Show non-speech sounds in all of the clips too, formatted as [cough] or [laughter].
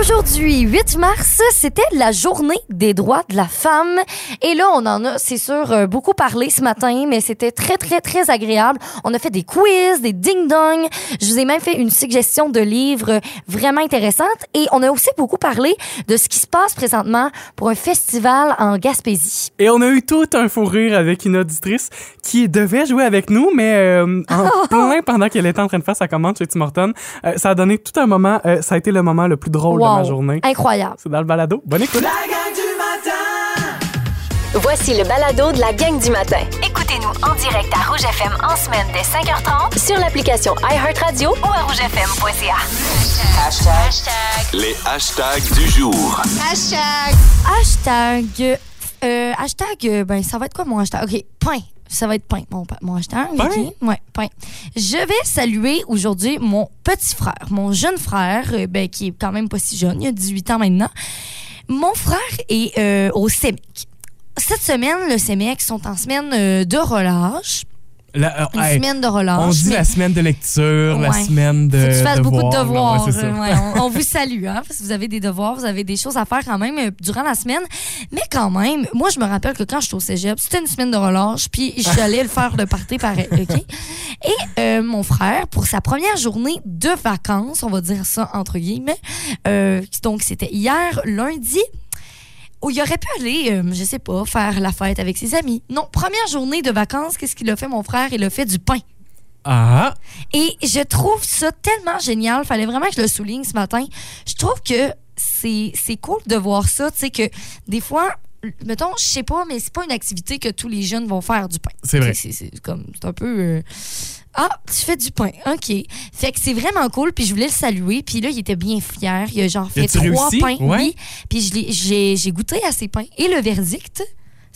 Aujourd'hui, 8 mars, c'était la journée des droits de la femme. Et là, on en a, c'est sûr, euh, beaucoup parlé ce matin, mais c'était très, très, très agréable. On a fait des quiz, des ding-dong. Je vous ai même fait une suggestion de livres vraiment intéressante. Et on a aussi beaucoup parlé de ce qui se passe présentement pour un festival en Gaspésie. Et on a eu tout un fou rire avec une auditrice qui devait jouer avec nous, mais euh, en [laughs] plein pendant qu'elle était en train de faire sa commande chez Tim Hortons. Euh, ça a donné tout un moment, euh, ça a été le moment le plus drôle ma journée. Incroyable. C'est dans le balado. Bonne écoute. Voici le balado de la gang du matin. Écoutez-nous en direct à Rouge FM en semaine dès 5h30 Sur l'application iHeartRadio ou à rougefm.ca. Les hashtags du jour. Hashtag. Euh, hashtag, euh, ben, ça va être quoi mon hashtag? OK, pain. Ça va être pain, mon, mon hashtag. Pain? Ouais, pain. Je vais saluer aujourd'hui mon petit frère, mon jeune frère, euh, ben, qui est quand même pas si jeune, il a 18 ans maintenant. Mon frère est euh, au CEMEC. Cette semaine, le CEMEC sont en semaine euh, de relâche. La- euh, Une hey, semaine de relâche. on dit mais- la semaine de lecture, la semaine de Faut que tu fasses beaucoup de là, devoirs. ouais, euh, on, on [laughs] vous salue, hein, parce que vous avez des devoirs, vous avez des choses à faire quand même euh, durant la semaine. Mais quand même, moi, je me rappelle que quand j'étais au cégep, c'était une semaine de relâche, puis j'allais le faire de party pareil, OK? Et euh, mon frère, pour sa première journée de vacances, on va dire ça entre guillemets, euh, donc c'était hier, lundi, où il aurait pu aller, euh, je sais pas, faire la fête avec ses amis. Non, première journée de vacances, qu'est-ce qu'il a fait, mon frère? Il a fait du pain. Ah, Et je trouve ça tellement génial. Fallait vraiment que je le souligne ce matin. Je trouve que c'est cool de voir ça. Tu sais, que des fois, mettons, je sais pas, mais c'est pas une activité que tous les jeunes vont faire du pain. C'est vrai. C'est c'est comme, c'est un peu. euh, ah, tu fais du pain. OK. Fait que c'est vraiment cool. Puis je voulais le saluer. Puis là, il était bien fier. Il a genre fait trois réussi? pains. Ouais. Oui. Puis j'ai j'ai goûté à ces pains. Et le verdict,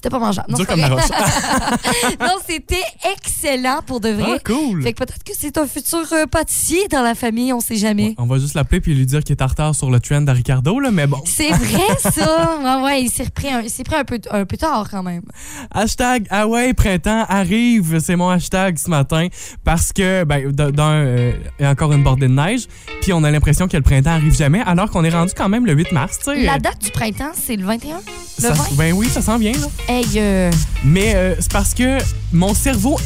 c'était pas mangeable. Non, comme [laughs] c'était excellent pour de vrai. Ah, cool. Fait que peut-être que c'est un futur euh, pâtissier dans la famille, on sait jamais. On va juste l'appeler puis lui dire qu'il est en retard sur le trend à Ricardo, là, mais bon. C'est vrai, ça. Ouais, [laughs] ouais, il s'est repris un, il pris un peu, un peu tard quand même. Hashtag Ah ouais, printemps arrive, c'est mon hashtag ce matin parce que, ben, euh, il y a encore une bordée de neige, puis on a l'impression que le printemps arrive jamais, alors qu'on est rendu quand même le 8 mars, tu sais. La date du printemps, c'est le 21? Le Ça- 20? ben oui, ça sent bien, là. Euh, Mais euh, c'est parce que mon cerveau,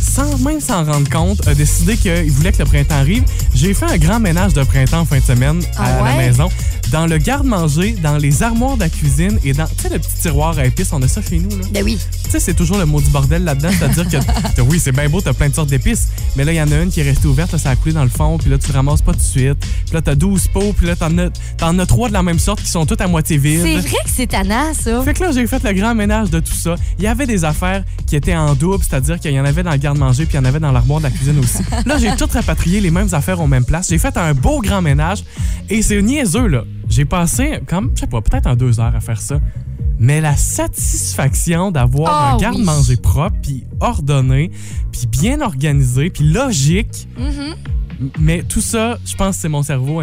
sans même s'en rendre compte, a décidé qu'il voulait que le printemps arrive. J'ai fait un grand ménage de printemps en fin de semaine à, Ah à la maison. Dans le garde-manger, dans les armoires de la cuisine et dans, tu sais, le petit tiroir à épices, on a ça chez nous, là. ben oui. Tu sais, c'est toujours le mot du bordel là-dedans, c'est-à-dire [laughs] que oui, c'est bien beau, t'as plein de sortes d'épices, mais là, il y en a une qui est restée ouverte, là, ça a coulé dans le fond, puis là, tu ramasses pas tout de suite. Puis là, t'as 12 pots, puis là, t'en as, as trois de la même sorte qui sont toutes à moitié vides. C'est vrai que c'est tannant, ça. Fait que là, j'ai fait le grand ménage de tout ça. Il y avait des affaires qui étaient en double, c'est-à-dire qu'il y en avait dans le garde-manger puis il y en avait dans l'armoire de la cuisine aussi. [laughs] Là, j'ai tout rapatrié les mêmes affaires aux mêmes places. J'ai fait un beau grand ménage et c'est niaiseux, là. J'ai passé, comme, je sais pas, peut-être en deux heures à faire ça. Mais la satisfaction d'avoir Ah un oui. garde-manger propre, puis ordonné, puis bien organisé, puis logique. Mhm. Mais tout ça, je pense que c'est mon cerveau,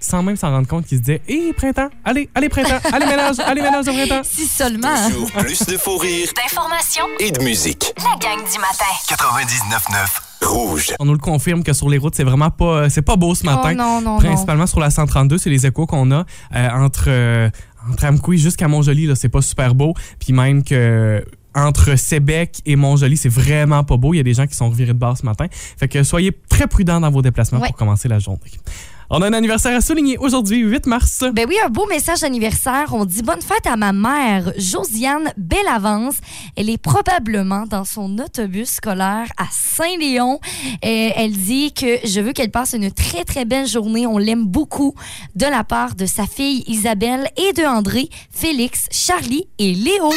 sans même s'en rendre compte, qui se disait Hé, printemps, allez, allez, printemps, allez, ménage, allez, ménage de printemps. [laughs] Si seulement. Toujours plus de fou rire D'informations, et de musique. la gang du matin. 99.9 Rouge. On nous le confirme que sur les routes, c'est vraiment pas, c'est pas beau ce matin. Oh non, non, non. Principalement sur la 132, c'est les échos qu'on a euh, entre, euh, entre Amqui jusqu'à Montjoli, là, c'est pas super beau. Puis même que entre Sébec et Montjoli, c'est vraiment pas beau. Il y a des gens qui sont revirés de bord ce matin. Fait que soyez très prudents dans vos déplacements Ouais. pour commencer la journée. On a un anniversaire à souligner aujourd'hui, 8 mars. Ben oui, un beau message d'anniversaire. On dit bonne fête à ma mère, Josiane Bellavance. Elle est probablement dans son autobus scolaire à Saint-Léon. Et elle dit que je veux qu'elle passe une très, très belle journée. On l'aime beaucoup de la part de sa fille Isabelle et de André, Félix, Charlie et Léo.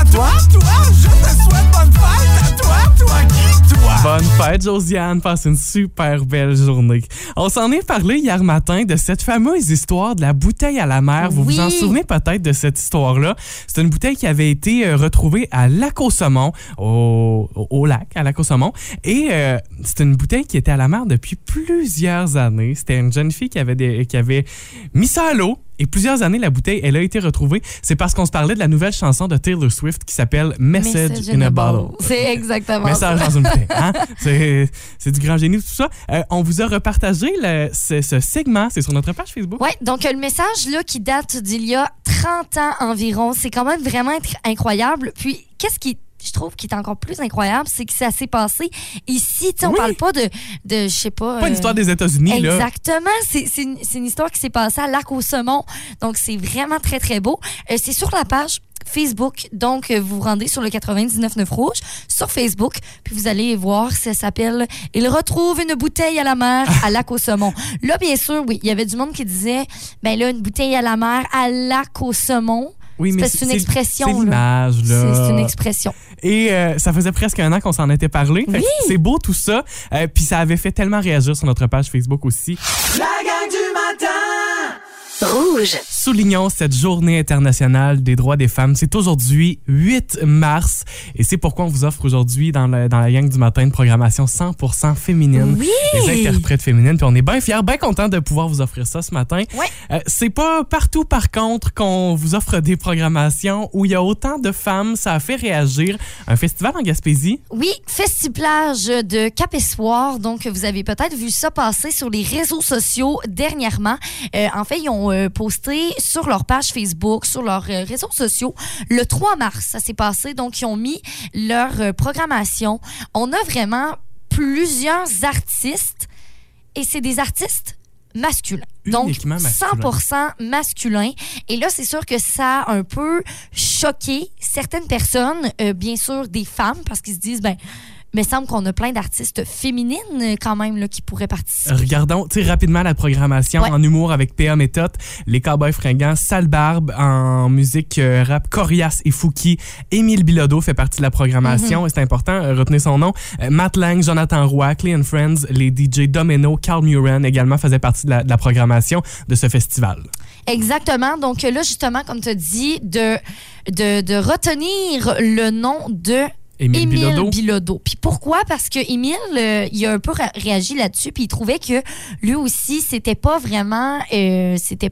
À toi, toi, je te souhaite bonne fête à toi, toi qui, toi? Bonne fête, Josiane. Passe une super belle journée. On s'en est parlé hier matin de cette fameuse histoire de la bouteille à la mer. Vous Oui. vous en souvenez peut-être de cette histoire-là? C'est une bouteille qui avait été euh, retrouvée à Lac-au-Saumon, au, au- au lac, à Lac-au-Saumon. Et euh, c'est une bouteille qui était à la mer depuis plusieurs années. C'était une jeune fille qui avait, des- qui avait mis ça à l'eau. Et plusieurs années, la bouteille, elle a été retrouvée. C'est parce qu'on se parlait de la nouvelle chanson de Taylor Swift qui s'appelle Message, in a Bottle. C'est exactement. Message dans une bouteille. Hein? C'est du grand génie, tout ça. Euh, on vous a repartagé le- ce, ce segment. C'est sur notre page Facebook. Ouais, donc euh, le message là qui date d'il y a 30 ans environ, c'est quand même vraiment incroyable. Puis qu'est-ce qui je trouve qui est encore plus incroyable, c'est que ça s'est passé ici, tu sais, on Oui. parle pas de de je sais pas Pas une euh, histoire des États-Unis, là. Exactement. C'est c'est une, c'est une histoire qui s'est passée à Lac au Saumon. Donc, c'est vraiment très, très beau. Euh, c'est sur la page Facebook. Donc, euh, vous vous rendez sur le 99.9 Rouge sur Facebook. Puis, vous allez voir, ça s'appelle « Il retrouve une bouteille à la mer à Lac au Saumon [laughs] ». Là, bien sûr, oui, il y avait du monde qui disait « Ben là, une bouteille à la mer à Lac au Saumon ». Oui, C'est mais c'est une expression, C'est l'image, C'est là. c'est une expression. Et euh, ça faisait presque un an qu'on s'en était parlé. Oui. C'est beau tout ça. Euh, Puis ça avait fait tellement réagir sur notre page Facebook aussi. La gang du matin Rouge. Soulignons cette journée internationale des droits des femmes. C'est aujourd'hui 8 mars et c'est pourquoi on vous offre aujourd'hui dans, le- dans la gang du matin une programmation 100% féminine. Oui! Les interprètes féminines. Puis on est bien fiers, bien contents de pouvoir vous offrir ça ce matin. Ouais. Euh, c'est pas partout par contre qu'on vous offre des programmations où il y a autant de femmes. Ça a fait réagir. Un festival en Gaspésie? Oui, Festiplage de Cap-Espoir. Donc, vous avez peut-être vu ça passer sur les réseaux sociaux dernièrement. Euh, en fait, ils ont euh, posté sur leur page Facebook, sur leurs euh, réseaux sociaux, le 3 mars. Ça s'est passé. Donc, ils ont mis leur euh, programmation. On a vraiment plusieurs artistes et c'est des artistes masculins. Donc, Uniquement masculins. 100% masculin. Et là, c'est sûr que ça a un peu choqué certaines personnes, euh, bien sûr des femmes, parce qu'ils se disent, ben, il me semble qu'on a plein d'artistes féminines euh, quand même là, qui pourraient participer. Regardons rapidement la programmation Ouais. en humour avec PA Méthode, les Cowboys fringants, Sale Barbe en musique euh, rap, Corias et Fouki. Émile Bilodeau fait partie de la programmation Mhm. c'est important, euh, retenez son nom. Euh, Matt Lang, Jonathan Roy, Clay and Friends, les DJ Domino, Carl Muren également faisaient partie de la, de la programmation de ce festival. Exactement. Donc là, justement, comme tu as dit, de, de, de retenir le nom de Émile Émile Bilodeau. Bilodeau. Puis pourquoi? Parce que Émile, euh, il a un peu réagi là-dessus, puis il trouvait que lui aussi, c'était pas vraiment... euh, c'était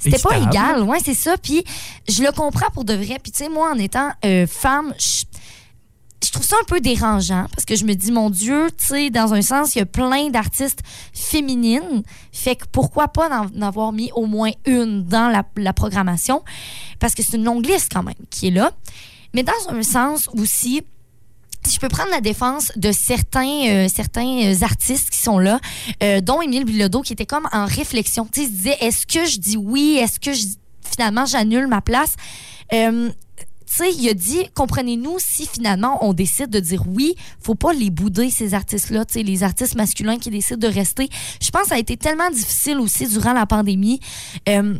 c'était pas égal, ouais, c'est ça. Puis je le comprends pour de vrai. Puis tu sais, moi, en étant euh, femme, je je trouve ça un peu dérangeant parce que je me dis, mon Dieu, tu sais, dans un sens, il y a plein d'artistes féminines. Fait que pourquoi pas en, en avoir mis au moins une dans la, la programmation? Parce que c'est une longue liste quand même qui est là. Mais dans un sens aussi, si je peux prendre la défense de certains, euh, certains euh, artistes qui sont là, euh, dont Émile Bilodeau, qui était comme en réflexion. Tu sais, il se disait, est-ce que je dis oui? Est-ce que je, finalement j'annule ma place? Euh, tu sais, il a dit, comprenez-nous, si finalement on décide de dire oui, faut pas les bouder, ces artistes-là, tu sais, les artistes masculins qui décident de rester. Je pense que ça a été tellement difficile aussi durant la pandémie, euh,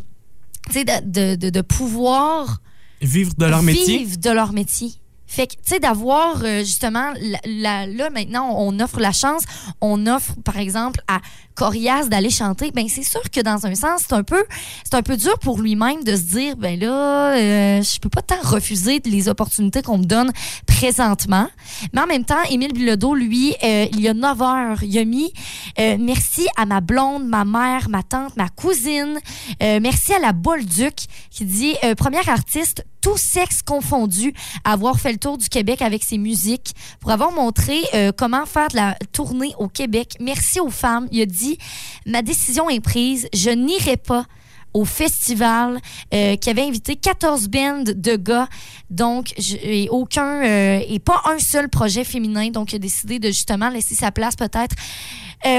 tu sais, de, de, de, de pouvoir Vivre de leur métier. vivre de leur métier. Fait que, tu sais, d'avoir euh, justement, là maintenant, on offre la chance, on offre, par exemple, à Corias d'aller chanter. Ben c'est sûr que dans un sens, c'est un peu, c'est un peu dur pour lui-même de se dire, ben là, euh, je peux pas tant refuser les opportunités qu'on me donne présentement. Mais en même temps, Émile Bilodeau, lui, euh, il y a 9 heures, il a mis euh, merci à ma blonde, ma mère, ma tante, ma cousine. Merci à la Bolduc qui dit première artiste tout sexe confondu avoir fait le tour du Québec avec ses musiques pour avoir montré euh, comment faire de la tournée au Québec. Merci aux femmes. Il a dit ma décision est prise, je n'irai pas au festival euh, qui avait invité 14 bands de gars donc et aucun euh, et pas un seul projet féminin donc il a décidé de justement laisser sa place peut-être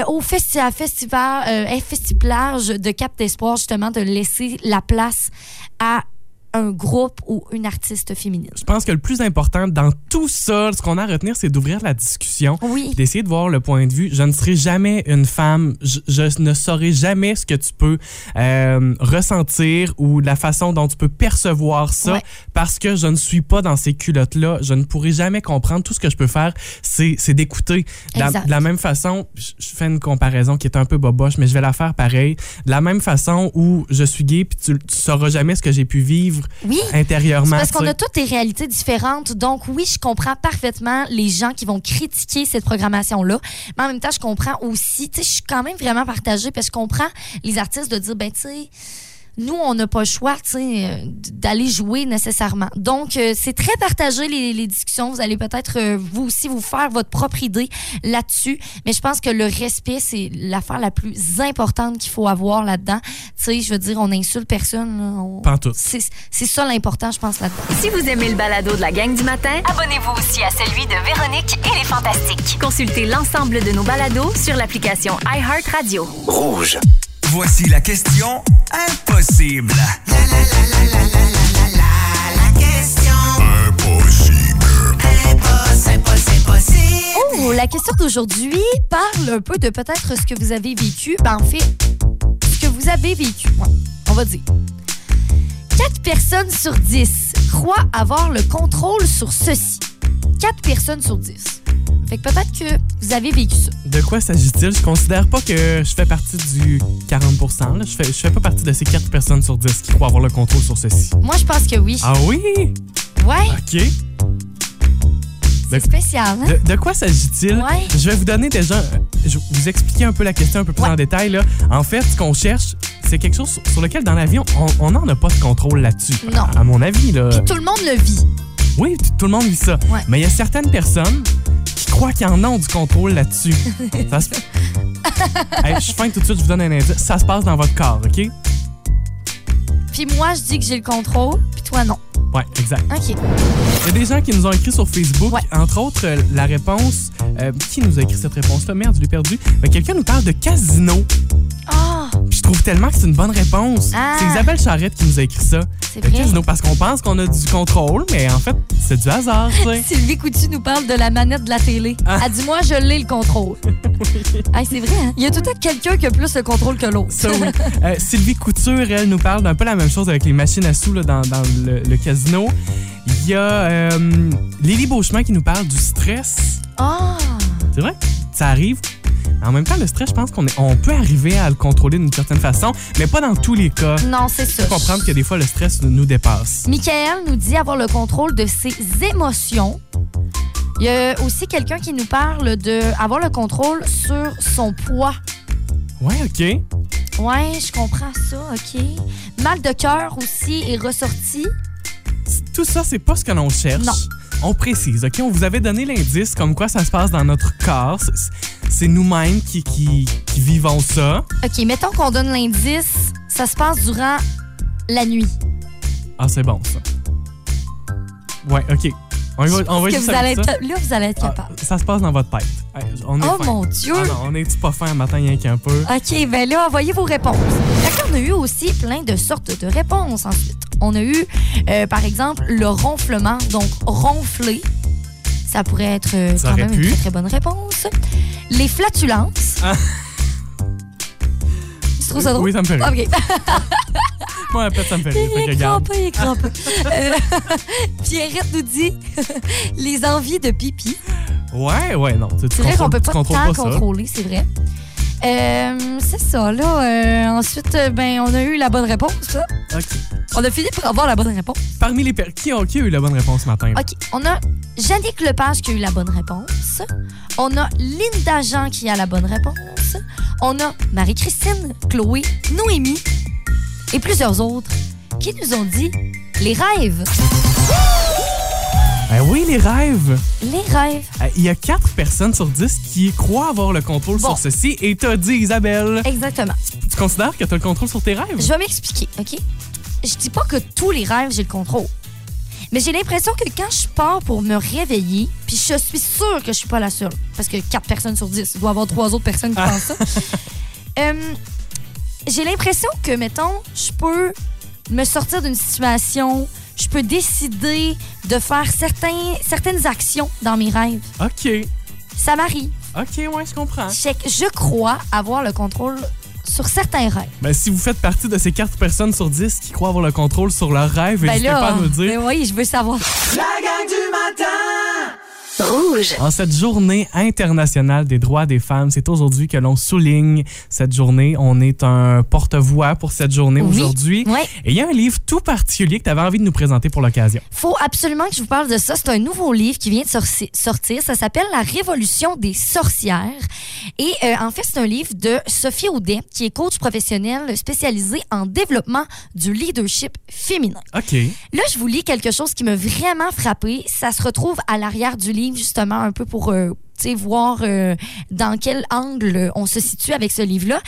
au festi à festival de Cap d'Espoir justement de laisser la place à un groupe ou une artiste féminine. Je pense que le plus important dans tout ça, ce qu'on a à retenir, c'est d'ouvrir la discussion. Oui. d'essayer de voir le point de vue. Je ne serai jamais une femme. Je, je ne saurai jamais ce que tu peux euh, ressentir ou la façon dont tu peux percevoir ça Ouais. parce que je ne suis pas dans ces culottes-là. Je ne pourrai jamais comprendre. Tout ce que je peux faire, c'est d'écouter. De de la même façon, je fais une comparaison qui est un peu boboche, mais je vais la faire pareil. De la même façon où je suis gay puis tu, tu sauras jamais ce que j'ai pu vivre Oui. intérieurement. Parce qu'on a toutes des réalités différentes. Donc, oui, je comprends parfaitement les gens qui vont critiquer cette programmation-là. Mais en même temps, je comprends aussi, tu sais, je suis quand même vraiment partagée parce que je comprends les artistes de dire, ben, tu sais, nous, on n'a pas le choix tu sais, euh, d'aller jouer nécessairement. Donc, euh, c'est très partagé les, les discussions. Vous allez peut-être, euh, vous aussi, vous faire votre propre idée là-dessus. Mais je pense que le respect, c'est l'affaire la plus importante qu'il faut avoir là-dedans. Tu sais, je veux dire, on n'insulte personne. On- c'est ça l'important, je pense, là-dedans. Si vous aimez le balado de la gang du matin, abonnez-vous aussi à celui de Véronique et les Fantastiques. Consultez l'ensemble de nos balados sur l'application iHeartRadio. Rouge. Voici la question impossible. Oh, la question d'aujourd'hui parle un peu de peut-être ce que vous avez vécu. Ben, en fait, ce que vous avez vécu, ouais, on va dire. 4 personnes sur 10 croient avoir le contrôle sur ceci. 4 personnes sur 10. Fait que peut-être que vous avez vécu ça. De quoi s'agit-il? Je considère pas que je fais partie du 40 là. Je, fais, je fais pas partie de ces 4 personnes sur 10 qui croient avoir le contrôle sur ceci. Moi, je pense que oui. Ah oui? Ouais, OK. c'est spécial, hein? De, de quoi s'agit-il? Ouais. Je vais vous donner déjà. Je vais vous expliquer un peu la question un peu plus Ouais. en détail. Là. En fait, ce qu'on cherche, c'est quelque chose sur, lequel, dans l'avion, on n'en a pas de contrôle là-dessus. Non. À, à mon avis, là. Puis tout le monde le vit. Oui, tout le monde vit ça. Ouais. Mais il y a certaines personnes qui croient qu'ils en ont du contrôle là-dessus. [laughs] ça se... Hey, je suis fin tout de suite, je vous donne un indice. Ça se passe dans votre corps, OK? Puis moi, je dis que j'ai le contrôle, puis toi, non. Ouais, exact. OK. Il y a des gens qui nous ont écrit sur Facebook, Ouais. entre autres, euh, la réponse. euh, qui nous a écrit cette réponse-là? Merde, je l'ai perdu. Mais quelqu'un nous parle de casino. Ah, je trouve tellement que c'est une bonne réponse. Ah. C'est Isabelle Charrette qui nous a écrit ça. c'est vrai. casino, parce qu'on pense qu'on a du contrôle, mais en fait, c'est du hasard. [laughs] Sylvie Coutu nous parle de la manette de la télé. Ah. Elle dit, moi, je l'ai le contrôle. [laughs] Hey, c'est vrai, hein? Il y a tout temps quelqu'un qui a plus le contrôle que l'autre. Ça, oui. [laughs] Euh, Sylvie Couture, elle nous parle d'un peu la même chose avec les machines à sous là, dans, dans le, le casino. Il y a euh, Lily Beauchemin qui nous parle du stress. Ah! C'est vrai, ça arrive? En même temps, le stress, je pense qu'on est- on peut arriver à le contrôler d'une certaine façon, mais pas dans tous les cas. Non, c'est ça. Il faut comprendre que des fois, le stress nous- nous dépasse. Michael nous dit avoir le contrôle de ses émotions. Il y a aussi quelqu'un qui nous parle de avoir le contrôle sur son poids. Ouais, OK. Ouais, je comprends ça, OK. Mal de cœur aussi est ressorti. Tout ça, c'est pas ce que l'on cherche. Non. On précise, OK? On vous avait donné l'indice comme quoi ça se passe dans notre corps. C'est- nous-mêmes qui, qui, qui vivons ça. OK, mettons qu'on donne l'indice, ça se passe durant la nuit. Ah, c'est bon, ça. Ouais, OK. On, va, on va Que vous allez être, ça. là, vous allez être Ah, capable. ça se passe dans votre tête. Hey, on est oh fin. mon Dieu! Ah non, on est-tu pas fin un matin, rien qu'un peu? OK, ben là, envoyez vos réponses. Fait qu'on a eu aussi plein de sortes de réponses ensuite. On a eu, euh, par exemple, le ronflement, donc ronfler. Ça pourrait être euh, Ça quand aurait même une très, très bonne réponse. Les flatulences. Ah. Tu trouves ça drôle? Oui, ça me fait rire. OK. [laughs] Moi, peut-être ça me fait rire. Fait que Il est regarde. crampé, il est crampé. [laughs] Euh, [laughs] Pierrette nous dit les envies de pipi. Ouais, ouais, non. Tu, tu C'est vrai qu'on contrôles- peut tu pas contrôles tant ça. contrôler, c'est vrai. Euh, c'est ça, là. Euh, ensuite, euh, ben, on a eu la bonne réponse, là. OK. On a fini par avoir la bonne réponse. Parmi les per- qui, ont, qui a eu la bonne réponse ce matin? là? OK. On a Jannick Lepage qui a eu la bonne réponse. On a Linda Jean qui a la bonne réponse. On a Marie-Christine, Chloé, Noémie et plusieurs autres qui nous ont dit les rêves. Ben oui, les rêves. Les rêves. Euh, Il y a 4 personnes sur 10 qui croient avoir le contrôle Bon. sur ceci. Et t'as dit, Isabelle, Exactement. tu considères que t'as le contrôle sur tes rêves? Je vais m'expliquer, OK? Je dis pas que tous les rêves, j'ai le contrôle. Mais j'ai l'impression que quand je pars pour me réveiller, puis je suis sûre que je suis pas la seule, parce que 4 personnes sur 10, il doit y avoir trois autres personnes qui pensent ça. [laughs] Euh, j'ai l'impression que, mettons, je peux me sortir d'une situation, je peux décider de faire certains, certaines actions dans mes rêves. OK. Ça m'arrive. OK, ouais, je comprends. Que Je crois avoir le contrôle sur certains rêves. Ben, si vous faites partie de ces 4 personnes sur 10 qui croient avoir le contrôle sur leurs rêves, Ben n'hésitez pas à nous le dire. ben oui, je veux savoir. La gang du matin Rouge. En cette journée internationale des droits des femmes, c'est aujourd'hui que l'on souligne cette journée. On est un porte-voix pour cette journée Oui. aujourd'hui. Ouais. Et il y a un livre tout particulier que tu avais envie de nous présenter pour l'occasion. Faut absolument que je vous parle de ça. C'est un nouveau livre qui vient de sortir. Ça s'appelle La Révolution des sorcières. Et euh, en fait, c'est un livre de Sophie Audet, qui est coach professionnel spécialisé en développement du leadership féminin. OK. Là, je vous lis quelque chose qui m'a vraiment frappé. Ça se retrouve à l'arrière du livre, justement, un peu pour euh, voir euh, dans quel angle on se situe avec ce livre-là.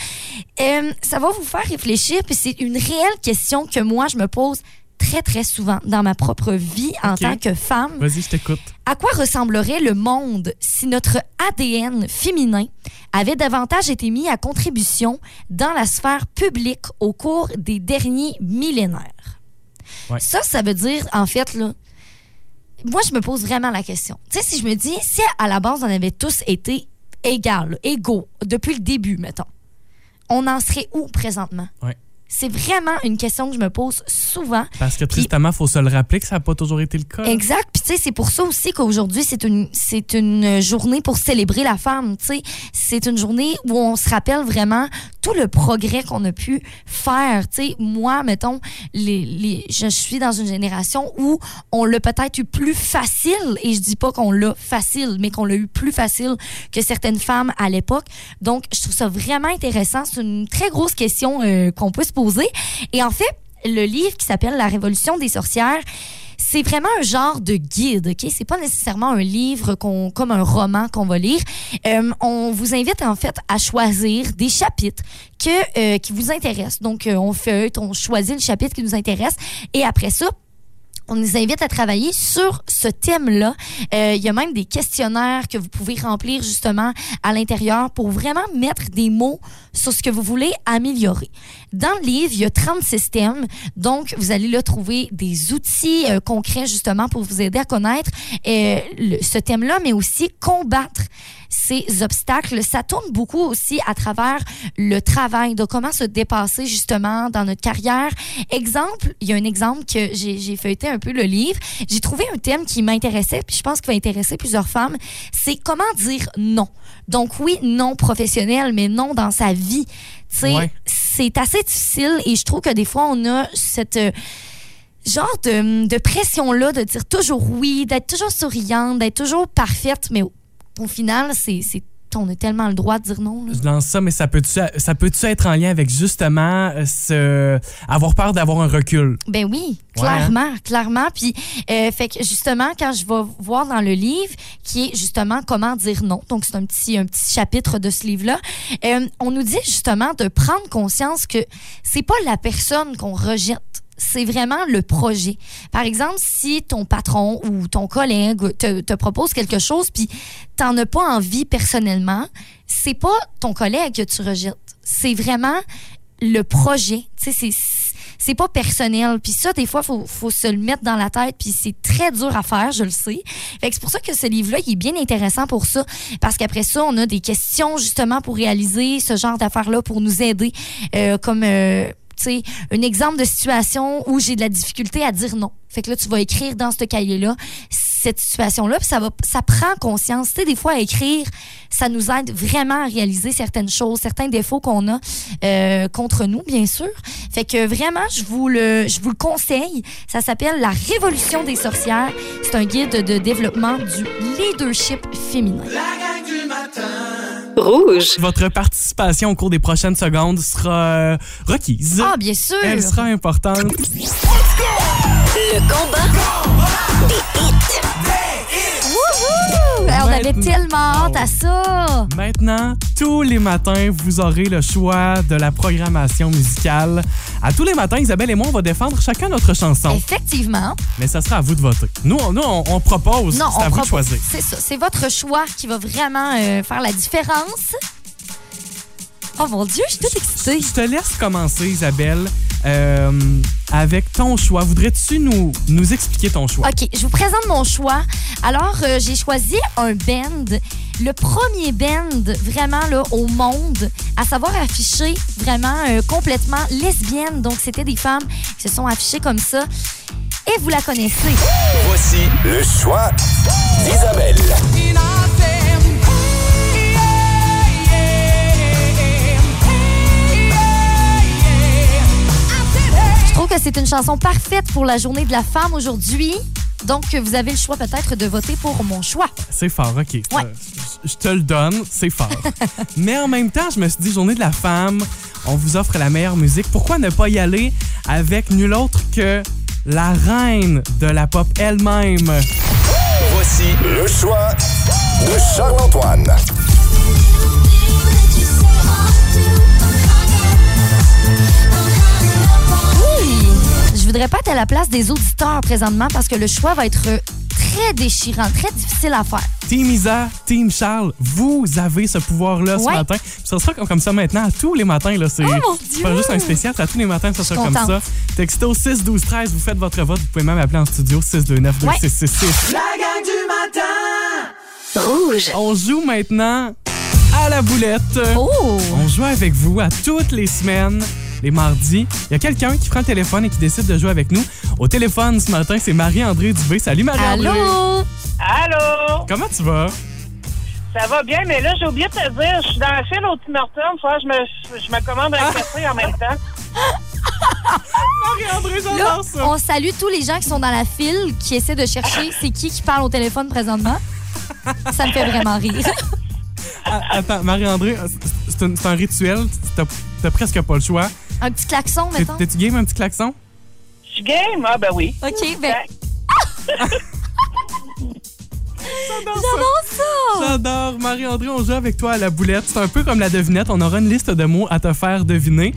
Euh, ça va vous faire réfléchir, puis c'est une réelle question que moi, je me pose très, très souvent dans ma propre vie en tant que femme. Vas-y, je t'écoute. À quoi ressemblerait le monde si notre ADN féminin avait davantage été mis à contribution dans la sphère publique au cours des derniers millénaires? Ouais. Ça, ça veut dire, en fait, là, moi, je me pose vraiment la question. Tu sais, si je me dis, si à la base, on avait tous été égales, égaux, depuis le début, mettons, on en serait où présentement? Ouais. C'est vraiment une question que je me pose souvent. Parce que tristement, il faut se le rappeler que ça n'a pas toujours été le cas. Exact. Puis tu sais, c'est pour ça aussi qu'aujourd'hui, c'est une, c'est une journée pour célébrer la femme. Tu sais, c'est une journée où on se rappelle vraiment tout le progrès qu'on a pu faire. Tu sais, moi, mettons, les, les, je suis dans une génération où on l'a peut-être eu plus facile. Et je dis pas qu'on l'a facile, mais qu'on l'a eu plus facile que certaines femmes à l'époque. Donc, je trouve ça vraiment intéressant. C'est une très grosse question euh, qu'on peut se poser. Et en fait, le livre qui s'appelle La Révolution des sorcières, c'est vraiment un genre de guide, OK? C'est pas nécessairement un livre comme un roman qu'on va lire. Euh, on vous invite en fait à choisir des chapitres euh, qui vous intéressent. Donc, euh, on fait, on choisit le chapitre qui nous intéresse et après ça, on les invite à travailler sur ce thème-là. Euh, Il y a même des questionnaires que vous pouvez remplir justement à l'intérieur pour vraiment mettre des mots sur ce que vous voulez améliorer. Dans le livre, il y a 30 systèmes. Donc, vous allez là trouver des outils euh, concrets justement pour vous aider à connaître euh, ce thème-là, mais aussi combattre ces obstacles. Ça tourne beaucoup aussi à travers le travail, de comment se dépasser justement dans notre carrière? Exemple, il y a un exemple que j'ai feuilleté un peu le livre. J'ai trouvé un thème qui m'intéressait, puis je pense qu'il va intéresser plusieurs femmes. C'est comment dire non. Donc oui, non professionnel, mais non dans sa vie. Tu sais, Ouais. c'est assez difficile et je trouve que des fois on a cette euh, genre de, de pression-là de dire toujours oui, d'être toujours souriante, d'être toujours parfaite, mais au, final, c'est, on a tellement le droit de dire non. là. Je lance ça, mais ça peut-tu ça peut être en lien avec justement ce, avoir peur d'avoir un recul? Ben oui, Ouais, clairement, clairement. Puis, euh, fait que justement, quand je vais voir dans le livre, qui est justement comment dire non, donc c'est un petit, un petit chapitre de ce livre-là, euh, on nous dit justement de prendre conscience que c'est pas la personne qu'on rejette. C'est vraiment le projet. Par exemple, si ton patron ou ton collègue te, propose quelque chose, puis t'en as pas envie personnellement, c'est pas ton collègue que tu rejettes. C'est vraiment le projet. Tu sais, c'est pas personnel. Puis ça, des fois, faut, faut se le mettre dans la tête. Puis c'est très dur à faire, je le sais. Que c'est pour ça que ce livre-là, il est bien intéressant pour ça. Parce qu'après ça, on a des questions justement pour réaliser ce genre d'affaires-là, pour nous aider. Euh, comme, euh, un exemple de situation où j'ai de la difficulté à dire non. Fait que là, tu vas écrire dans ce cahier-là cette situation-là, puis ça va, ça prend conscience. Tu sais, des fois, à écrire, ça nous aide vraiment à réaliser certaines choses, certains défauts qu'on a euh, contre nous, bien sûr. Fait que vraiment, je vous le, je vous le conseille. Ça s'appelle La Révolution des sorcières. C'est un guide de développement du leadership féminin. Rouge. Votre participation au cours des prochaines secondes sera euh, requise. Ah, bien sûr. Elle sera importante. Le combat des hits. Maintenant- tellement hâte à ça. Maintenant, tous les matins, vous aurez le choix de la programmation musicale. À tous les matins, Isabelle et moi, on va défendre chacun notre chanson. Effectivement. Mais ça sera à vous de voter. Nous, on, nous, on, on propose. Non, C'est à on vous de propose- choisir. C'est ça. C'est votre choix qui va vraiment euh, faire la différence. Oh mon Dieu, je suis toute excitée. Je te laisse commencer, Isabelle, euh, avec ton choix. Voudrais-tu nous, nous expliquer ton choix? OK, je vous présente mon choix. Alors, euh, j'ai choisi un band, le premier band vraiment là, au monde à savoir afficher vraiment euh, complètement lesbienne. Donc, c'était des femmes qui se sont affichées comme ça. et vous la connaissez. Voici le choix d'Isabelle. Je trouve que c'est une chanson parfaite pour la journée de la femme aujourd'hui. Donc, vous avez le choix peut-être de voter pour mon choix. C'est fort, OK. Ouais. Euh, Je je te le donne, c'est fort. [laughs] Mais en même temps, je me suis dit, journée de la femme, on vous offre la meilleure musique. Pourquoi ne pas y aller avec nul autre que la reine de la pop elle-même? Voici le choix de Charles-Antoine. Voudrais pas être à la place des auditeurs présentement parce que le choix va être très déchirant, très difficile à faire. Team Isa, Team Charles, vous avez ce pouvoir-là ce Ouais. matin. Ça sera comme, comme ça maintenant, à tous les matins. Là, c'est Oh, mon c'est Dieu! pas juste un spécial, c'est à tous les matins, ça sera comme ça. Texto 6 12 13, vous faites votre vote. Vous pouvez même appeler en studio 629 2666. Rouge. On joue maintenant à la boulette. Oh! On joue avec vous à toutes les semaines, les mardis. Il y a quelqu'un qui prend le téléphone et qui décide de jouer avec nous. Au téléphone ce matin, c'est Marie-André Dubé. Salut Marie-André. Allô? Allô? Comment tu vas? Ça va bien, mais là, j'ai oublié de te dire, je suis dans la file au Tim Hortons. Je me, je me commande un café en même temps. [laughs] Marie-André, j'adore ça. on salue tous les gens qui sont dans la file, qui essaient de chercher c'est qui qui parle au téléphone présentement. Ça me fait vraiment rire. [laughs] Ah, Attends, Marie-André, c'est un, c'est un rituel. T'as t'as presque pas le choix. Un petit klaxon, T'es- mettons? T'es-tu game, un petit klaxon? Je suis game? Ah, ben oui. OK, ben, J'adore ça. j'adore ça! J'adore. Marie-André, on joue avec toi à la boulette. C'est un peu comme la devinette. On aura une liste de mots à te faire deviner.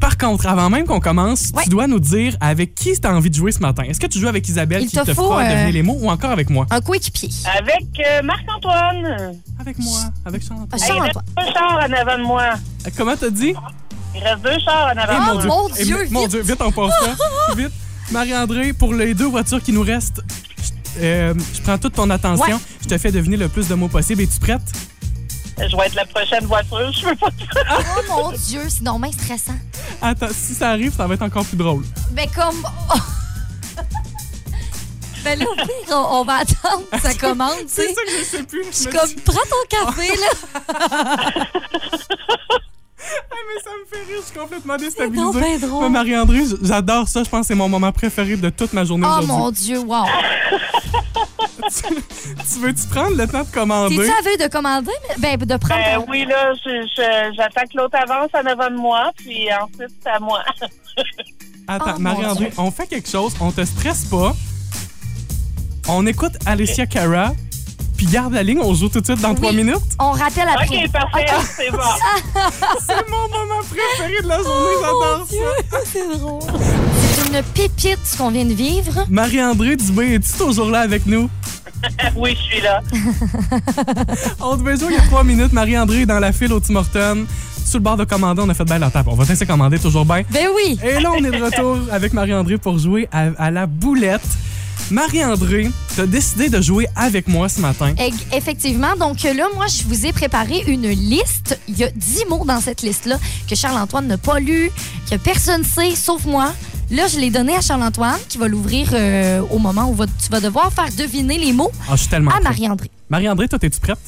Par contre, avant même qu'on commence, Ouais. tu dois nous dire avec qui tu as envie de jouer ce matin. Est-ce que tu joues avec Isabelle Il qui te te fera euh, deviner les mots ou encore avec moi? Un coéquipier. Avec euh, Marc-Antoine. Avec moi. Avec Charles. Ah, Hey, chars en avant de moi. Euh, Comment t'as dit? Il reste deux chars en avant Eh, Oh, mon Eh, Dieu, mon vite. Dieu, vite, on passe ça. vite. Marie-André, pour les deux voitures qui nous restent, je, euh, je prends toute ton attention. Ouais. Je te fais deviner le plus de mots possible. Es-tu prête? Je vais être la prochaine voiture. Je peux pas te Oh mon Dieu, c'est normal stressant. Attends, si ça arrive, ça va être encore plus drôle. Ben comme... ben là, au pire, on, on va attendre que ça [laughs] commence, tu C'est sais. ça que je sais plus. Je suis me comme, prends ton café, là. [laughs] [laughs] Ah, mais ça me fait rire, je suis complètement déstabilisée. ben drôle. Moi, Marie-André, j'adore ça. Je pense que c'est mon moment préféré de toute ma journée Oh aujourd'hui. mon Dieu, wow. [laughs] Tu veux-tu prendre le temps de commander? T'es-tu à veille de commander? Ben, de prendre... Ben oui, là, j'attends que l'autre avance en avant de moi, puis ensuite, c'est à moi. [laughs] Attends, Oh, Marie-André, on fait quelque chose, on te stresse pas. On écoute Alicia Cara, puis garde la ligne, on joue tout de suite dans trois minutes. On rappelle après. OK, parfait, [laughs] c'est bon. [laughs] C'est mon moment préféré de la journée, j'adore ça. [laughs] C'est drôle. C'est une pépite ce qu'on vient de vivre. Marie-André Dubé, es-tu toujours là avec nous? Oui, je suis là. On devait jouer il y a trois minutes. Marie-André est dans la file au Tim Hortons. Sur le bord de commander, on a fait belle la table. On va laisser commander toujours bien. Ben oui. Et là, on est de retour avec Marie-André pour jouer à, à la boulette. Marie-André, t'as décidé de jouer avec moi ce matin. Effectivement. Donc là, moi, je vous ai préparé une liste. Il y a 10 mots dans cette liste-là que Charles-Antoine n'a pas lu, que personne ne sait, sauf moi. Là, je l'ai donné à Charles-Antoine, qui va l'ouvrir euh, au moment où va- tu vas devoir faire deviner les mots Ah, je suis tellement à. Marie-André. Marie-André, toi, t'es-tu prête?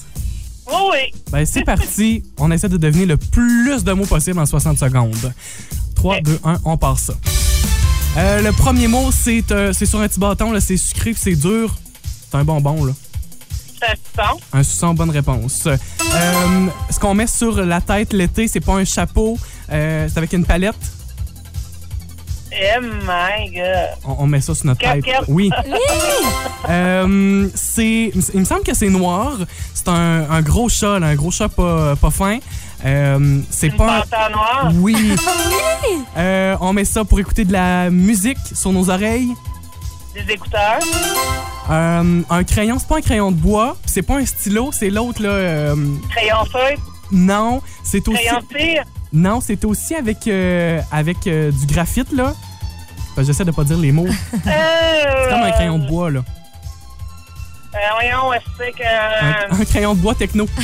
Oui, oui. Ben, c'est parti. On essaie de deviner le plus de mots possible en 60 secondes. 3, 2, 1, on part ça. Euh, le premier mot, c'est euh, c'est sur un petit bâton, là, c'est sucré, c'est dur. C'est un bonbon, là. Se sent. Un suçon, bonne réponse. Euh, ce qu'on met sur la tête l'été, c'est pas un chapeau, euh, c'est avec une palette? Oh my God. On, on met ça sur notre tête. Oui. [laughs] Euh, c'est, il me semble que c'est noir. C'est un, un gros chat, là, un gros chat pas, pas fin. Euh, c'est pas. panthère noire? [laughs] Oui. Euh, on met ça pour écouter de la musique sur nos oreilles. Des écouteurs? Euh, un crayon, c'est pas un crayon de bois. C'est pas un stylo, c'est l'autre là. Crayon feutre? non, c'est aussi. Crayon cire? Non, c'est aussi avec avec du graphite là. Ben, J'essaie de pas dire les mots. [laughs] C'est comme un crayon de bois là. Voyons, c'est que. Un, un crayon de bois techno. [laughs]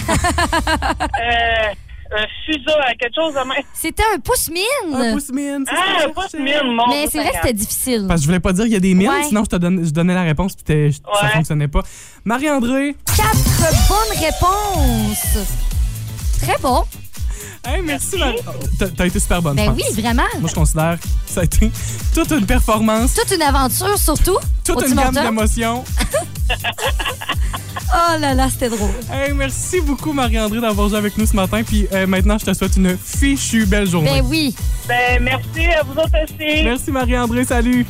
Euh, un fuseau, quelque chose de même. C'était un pouce mine. Un pouce mine, c'est Ah, ça, pas je de cherchais. mine, mon Mais c'est vrai que c'était difficile. Parce que je voulais pas dire qu'il y a des mines, Ouais. sinon je te donne, je donnais la réponse puis t'es- ça Ouais. fonctionnait pas. Marie-André, Quatre bonnes réponses. Très bon. Hey, merci. Marie- Oh, T'as t'as été super bonne. je Ben pense. oui, vraiment. Moi, je considère que ça a été [laughs] toute une performance, Toute une aventure, surtout. toute une Tim gamme Hortons. d'émotions. [laughs] Oh là là, c'était drôle. Hey, merci beaucoup, Marie-André, d'avoir joué avec nous ce matin. Puis euh, maintenant, je te souhaite une fichue belle journée. Ben oui. Ben, merci à vous autres aussi. Merci, Marie-André. Salut.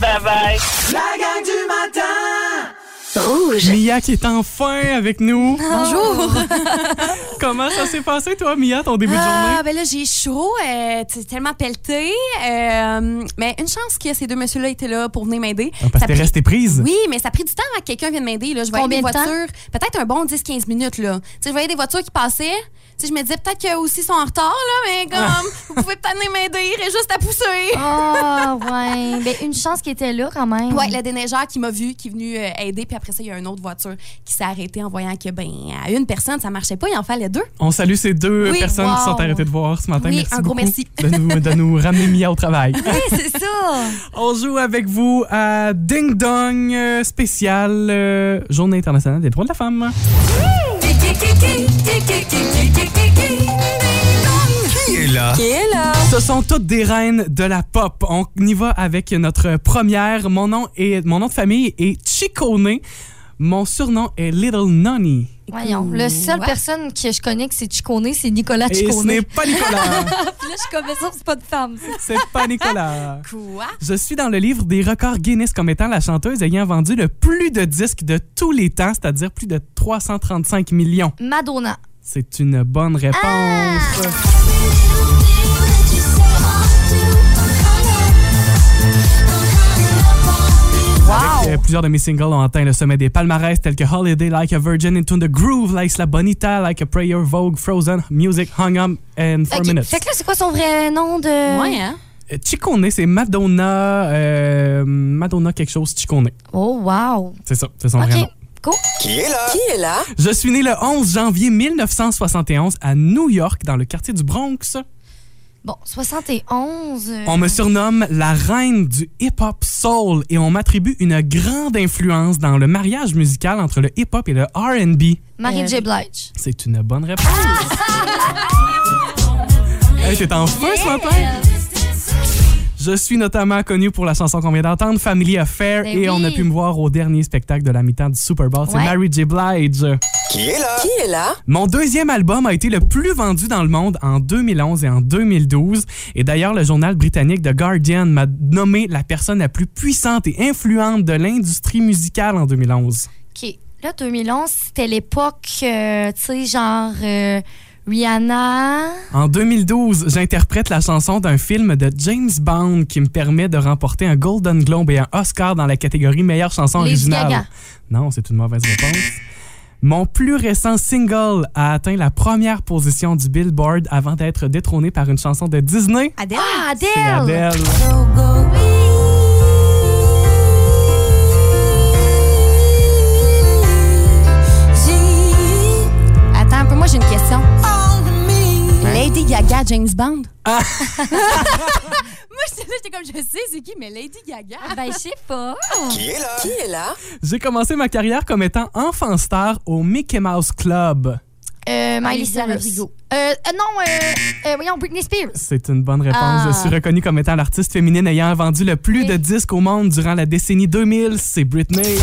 Bye bye. La gang du matin Rouge. Mia qui est enfin avec nous. Bonjour. [laughs] Comment ça s'est passé, toi, Mia, ton début de journée? Ah, ben là, j'ai chaud. euh, c'est tellement pelleté. euh, mais une chance que ces deux messieurs-là étaient là pour venir m'aider. Ah, Parce que t'es pris- resté prise? Oui, mais ça a pris du temps avant que quelqu'un vienne m'aider. là. Je voyais Combien des de voitures, peut-être un bon 10-15 minutes. Là. Tu sais, je voyais des voitures qui passaient. Je me disais peut-être qu'eux aussi sont en retard, là, mais comme, vous pouvez peut-être venir m'aider, il juste à pousser. Ah, ouais. [laughs] Ben, une chance qu'il était là quand même. Ouais, le déneigeur qui m'a vu, qui est venu euh, aider, puis après ça, il y a une autre voiture qui s'est arrêtée en voyant que, ben, à une personne, ça marchait pas, il en fallait deux. On salue ces deux Oui, personnes qui sont arrêtées de voir ce matin. Oui, merci un gros beaucoup merci. De nous, de nous ramener Mia au travail. [laughs] Oui, c'est ça. On joue avec vous à Ding Dong euh, spécial euh, Journée internationale des droits de la femme. Qui est là? Qui est là? Ce sont toutes des reines de la pop. On y va avec notre première. Mon nom, est, mon nom de famille est Chicone. Mon surnom est Little Nonny. Voyons. Le seule personne que je connais que c'est Chicone, c'est Nicolas Et ce Chicone. n'est pas Nicolas. [laughs] Puis là, je suis comme ça, c'est pas de femme. C'est pas Nicolas. Quoi? Je suis dans le livre des records Guinness comme étant la chanteuse ayant vendu le plus de disques de tous les temps, c'est-à-dire plus de 335 millions. Madonna. C'est une bonne réponse. Avec, euh, plusieurs de mes singles ont atteint le sommet des palmarès tels que Holiday, Like a Virgin, Into the Groove, Like La Bonita, Like a Prayer, Vogue, Frozen, Music, Hung Up and Four. Minutes. Fait que là, c'est quoi son vrai nom de. Ouais, hein? Euh, Chicone, c'est Madonna, euh, Madonna quelque chose Chicone. Oh, wow. C'est ça, c'est son vrai nom. Cool. Qui est là? Qui est là? Je suis né le 11 janvier 1971 à New York, dans le quartier du Bronx. Bon, 71. euh, On me surnomme la reine du hip-hop soul et on m'attribue une grande influence dans le mariage musical entre le hip-hop et le R&B. Marie Euh, J. Blige. C'est une bonne réponse. [laughs] hey, t'es en feu ce matin? Je suis notamment connu pour la chanson qu'on vient d'entendre, Family Affair, Ben et on a pu me voir au dernier spectacle de la mi-temps du Super Bowl. C'est. Mary J. Blige. Qui est là? Qui est là? Mon deuxième album a été le plus vendu dans le monde en 2011 et en 2012. Et d'ailleurs, le journal britannique The Guardian m'a nommé la personne la plus puissante et influente de l'industrie musicale en 2011. OK. Là, 2011, c'était l'époque, euh, tu sais, genre euh, Rihanna. En 2012, j'interprète la chanson d'un film de James Bond qui me permet de remporter un Golden Globe et un Oscar dans la catégorie meilleure chanson originale. Gaga. Non, c'est une mauvaise réponse. Mon plus récent single a atteint la première position du Billboard avant d'être détrôné par une chanson de Disney. Ah, Adele! James Bond? Ah. [laughs] moi j'étais là, j'étais comme, je sais c'est qui, mais Lady Gaga? Ben, je sais pas. Qui est là? Qui est là? J'ai commencé ma carrière comme étant enfant star au Mickey Mouse Club. Euh, Miley Cyrus. Euh, euh, non, euh, euh, voyons, Britney Spears. C'est une bonne réponse. Ah. Je suis reconnue comme étant l'artiste féminine ayant vendu le plus Oui. de disques au monde durant la décennie 2000. C'est Britney.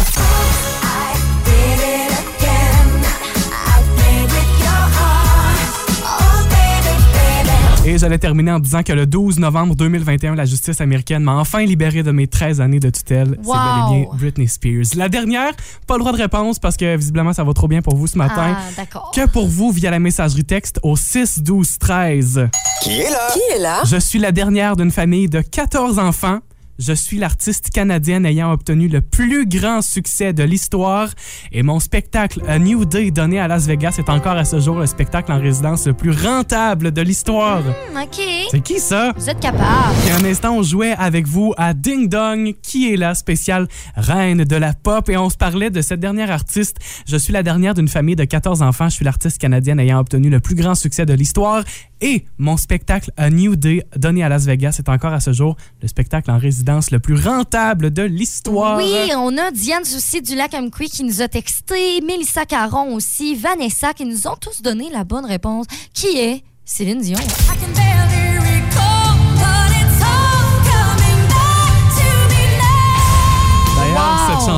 J'allais terminer en disant que le 12 novembre 2021, la justice américaine m'a enfin libéré de mes 13 années de tutelle. C'est bel et bien Wow. Britney Spears. La dernière, pas le droit de réponse parce que visiblement ça va trop bien pour vous ce matin. Ah, d'accord. Que pour vous via la messagerie texte au 6 12 13. Qui est là? Qui est là? Je suis la dernière d'une famille de 14 enfants. Je suis l'artiste canadienne ayant obtenu le plus grand succès de l'histoire et mon spectacle A New Day donné à Las Vegas est encore à ce jour le spectacle en résidence le plus rentable de l'histoire. Hmm, OK. C'est qui ça? Vous êtes capable. Il y a un instant, on jouait avec vous à Ding Dong, qui est la spéciale reine de la pop, et on se parlait de cette dernière artiste. Je suis la dernière d'une famille de 14 enfants. Je suis l'artiste canadienne ayant obtenu le plus grand succès de l'histoire. Et mon spectacle A New Day, donné à Las Vegas, est encore à ce jour le spectacle en résidence le plus rentable de l'histoire. Oui, on a Diane Soucy du Lac Amqui qui nous a texté, Mélissa Caron aussi, Vanessa qui nous ont tous donné la bonne réponse, qui est Céline Dion.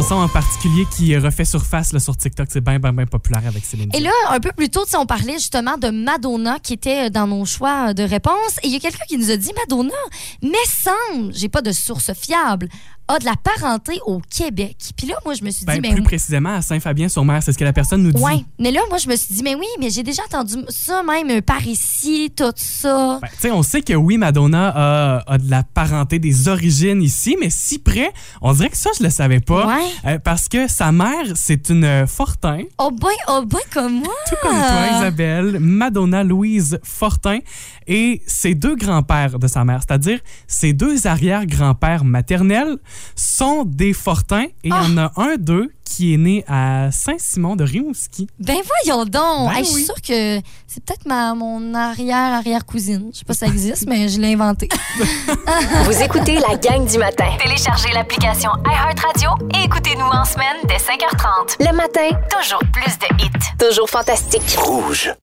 Chanson en particulier qui refait surface là, sur TikTok, c'est bien, bien, bien populaire avec Céline Et là, un peu plus tôt, on parlait justement de Madonna qui était dans nos choix de réponses. Et il y a quelqu'un qui nous a dit Madonna, mais semble, j'ai pas de source fiable, a de la parenté au Québec. Puis là, moi, je me suis Ben, dit, plus mais précisément à Saint-Fabien-sur-Mer, c'est ce que la personne nous dit. Ouais, mais là, moi, je me suis dit, mais oui, mais j'ai déjà entendu ça, même par ici, tout ça. Ben, tu sais, on sait que oui, Madonna a, a de la parenté, des origines ici, mais si près, on dirait que ça, je le savais pas. Ouais. Euh, parce que sa mère, c'est une euh, Fortin, Oh ben, oh ben, comme moi. tout comme toi, Isabelle, Madonna Louise Fortin, et ses deux grands-pères de sa mère, c'est-à-dire ses deux arrière-grands-pères maternels, sont des Fortins, et il y en a un d'eux qui est né à Saint-Simon de Rimouski. Ben voyons donc. Ben Hey, Je suis sûre que c'est peut-être ma mon arrière arrière cousine. Je sais pas si ça existe, mais je l'ai inventé. [laughs] Vous écoutez la gang du matin. Téléchargez l'application iHeartRadio et écoutez-nous en semaine dès 5h30. Le matin, Toujours plus de hits. toujours fantastique. Rouge.